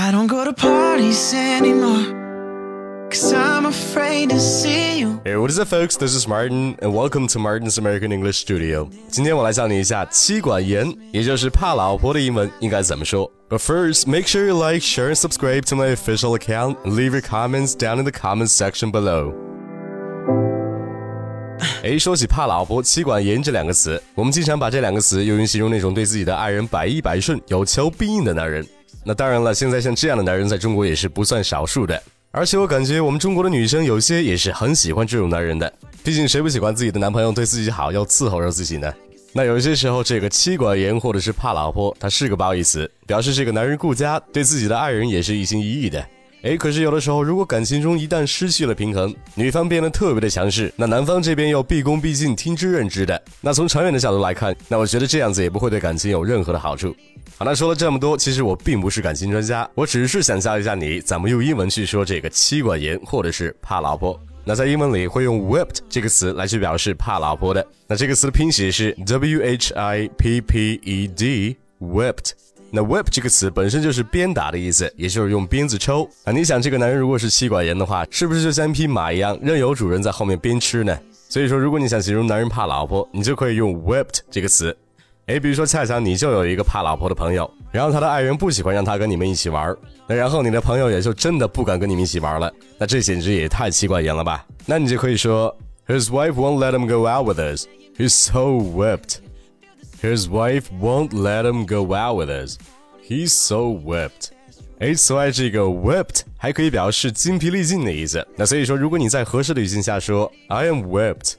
I don't go to parties anymore. Cause I'm afraid to see you. Hey, what is up, folks? This is Martin, and welcome to Martin's American English Studio. 今天我来教你一下妻管严，也就是怕老婆的英文应该怎么说。But first, make sure you like, share, and subscribe to my official account, and leave your comments down in the comments section below. 哎，说起怕老婆、妻管严这两个词，我们经常把这两个词用于形容那种对自己的爱人百依百顺、有求必应的男人。 那当然了，现在像这样的男人在中国也是不算少数的。而且我感觉我们中国的女生有些也是很喜欢这种男人的，毕竟谁不喜欢自己的男朋友对自己好，要伺候着自己呢？那有些时候，这个妻管严或者是怕老婆，他是个褒义词，表示这个男人顾家，对自己的爱人也是一心一意的。哎，可是有的时候，如果感情中一旦失去了平衡，女方变得特别的强势，那男方这边又毕恭毕敬、听之任之的，那从长远的角度来看，那我觉得这样子也不会对感情有任何的好处。好，那说了这么多，其实我并不是感情专家，我只是想教一下你怎么用英文去说这个妻管严或者是怕老婆。那在英文里会用 whipped 这个词来去表示怕老婆的。那这个词的拼写是 w h i p p e d，whipped。那 whip 这个词本身就是鞭打的意思，也就是用鞭子抽。啊，你想这个男人如果是妻管严的话，是不是就像一匹马一样，任由主人在后面鞭笞呢？所以说，如果你想形容男人怕老婆，你就可以用 whipped 这个词。哎，比如说恰巧你就有一个怕老婆的朋友，然后他的爱人不喜欢让他跟你们一起玩，那然后你的朋友也就真的不敢跟你们一起玩了，那这简直也太妻管严了吧？那你就可以说，His wife won't let him go out with us. He's so whipped. His wife won't let him go out with us. He's so whipped. 哎，此外，这个 whipped 还可以表示精疲力尽的意思。那所以说，如果你在合适的语境下说 I am whipped,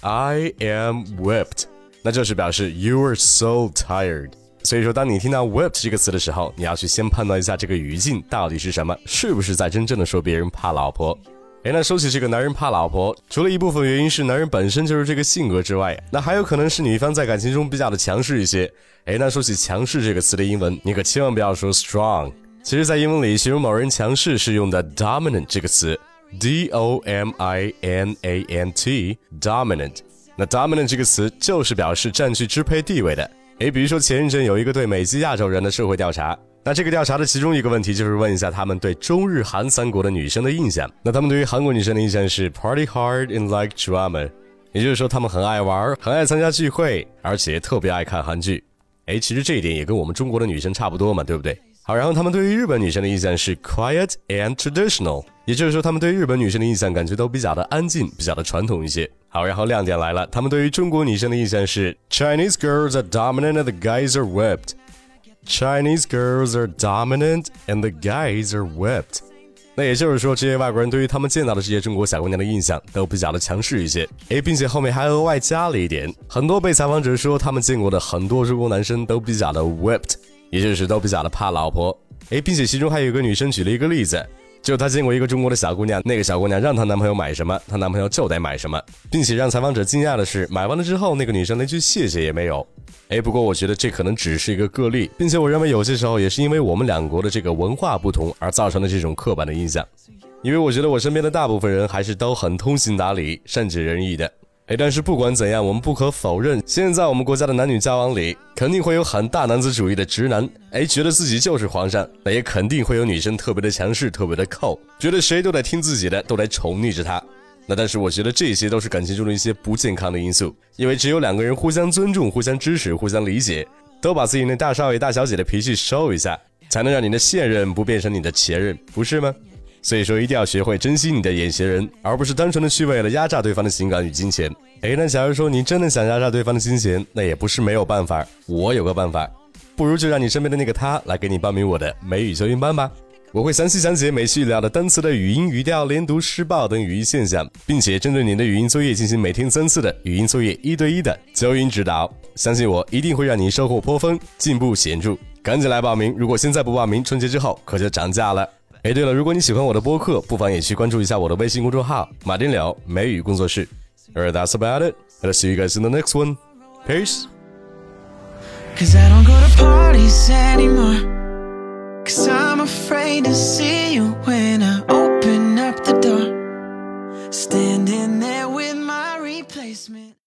I am whipped，那就是表示 you are so tired。所以说，当你听到 whipped 这个词的时候，你要去先判断一下这个语境到底是什么，是不是在真正的说别人怕老婆。 哎，那说起这个男人怕老婆，除了一部分原因是男人本身就是这个性格之外，那还有可能是女方在感情中比较的强势一些。哎，那说起强势这个词的英文，你可千万不要说 strong。其实，在英文里形容某人强势是用的 dominant 这个词，d o m i n a n t，dominant。那 dominant 这个词就是表示占据支配地位的。哎，比如说前一阵有一个对美籍亚洲人的社会调查。那这个调查的其中一个问题就是问一下他们对中日韩三国的女生的印象。那他们对于韩国女生的印象是 party hard and like drama，也就是说他们很爱玩，很爱参加聚会，而且特别爱看韩剧。哎，其实这一点也跟我们中国的女生差不多嘛，对不对？好，然后他们对于日本女生的印象是 quiet and traditional，也就是说他们对日本女生的印象感觉都比较的安静，比较的传统一些。好，然后亮点来了，他们对于中国女生的印象是 Chinese girls are dominant and the guys are whipped。Chinese girls are dominant and the guys are whipped。那也就是说，这些外国人对于他们见到的这些中国小姑娘的印象都比较的强势一些。诶，并且后面还额外加了一点，很多被采访者说他们见过的很多中国男生都比较的 whipped，也就是都比较的怕老婆。诶，并且其中还有一个女生举了一个例子。就她见过一个中国的小姑娘，那个小姑娘让她男朋友买什么，她男朋友就得买什么，并且让采访者惊讶的是，买完了之后，那个女生连句谢谢也没有。哎，不过我觉得这可能只是一个个例，并且我认为有些时候也是因为我们两国的这个文化不同而造成的这种刻板的印象。因为我觉得我身边的大部分人还是都很通情达理、善解人意的。哎，但是不管怎样，我们不可否认，现在我们国家的男女交往里，肯定会有很大男子主义的直男，哎，觉得自己就是皇上；那也肯定会有女生特别的强势、特别的扣，觉得谁都得听自己的，都得宠溺着他。那但是我觉得这些都是感情中的一些不健康的因素，因为只有两个人互相尊重、互相支持、互相理解，都把自己那大少爷、大小姐的脾气收一下，才能让你的现任不变成你的前任，不是吗？所以说，一定要学会珍惜你的眼前人，而不是单纯的去为了压榨对方的情感与金钱。哎，那假如说你真的想压榨对方的金钱，那也不是没有办法。我有个办法，不如就让你身边的那个他来给你报名我的美语修音班吧。我会详细讲解每期语聊的单词的语音、语调、连读、失爆等语义现象，并且针对你的语音作业进行每天三次的语音作业一对一的纠音指导。相信我，一定会让你收获颇丰，进步显著。赶紧来报名！如果现在不报名，春节之后可就涨价了。哎，对了，如果你喜欢我的播客，不妨也去关注一下我的微信公众号“马丁柳美语工作室”。Alright, that's about it. I'll see you guys in the next one. Peace. Cause I don't go to parties anymore. Cause I'm afraid to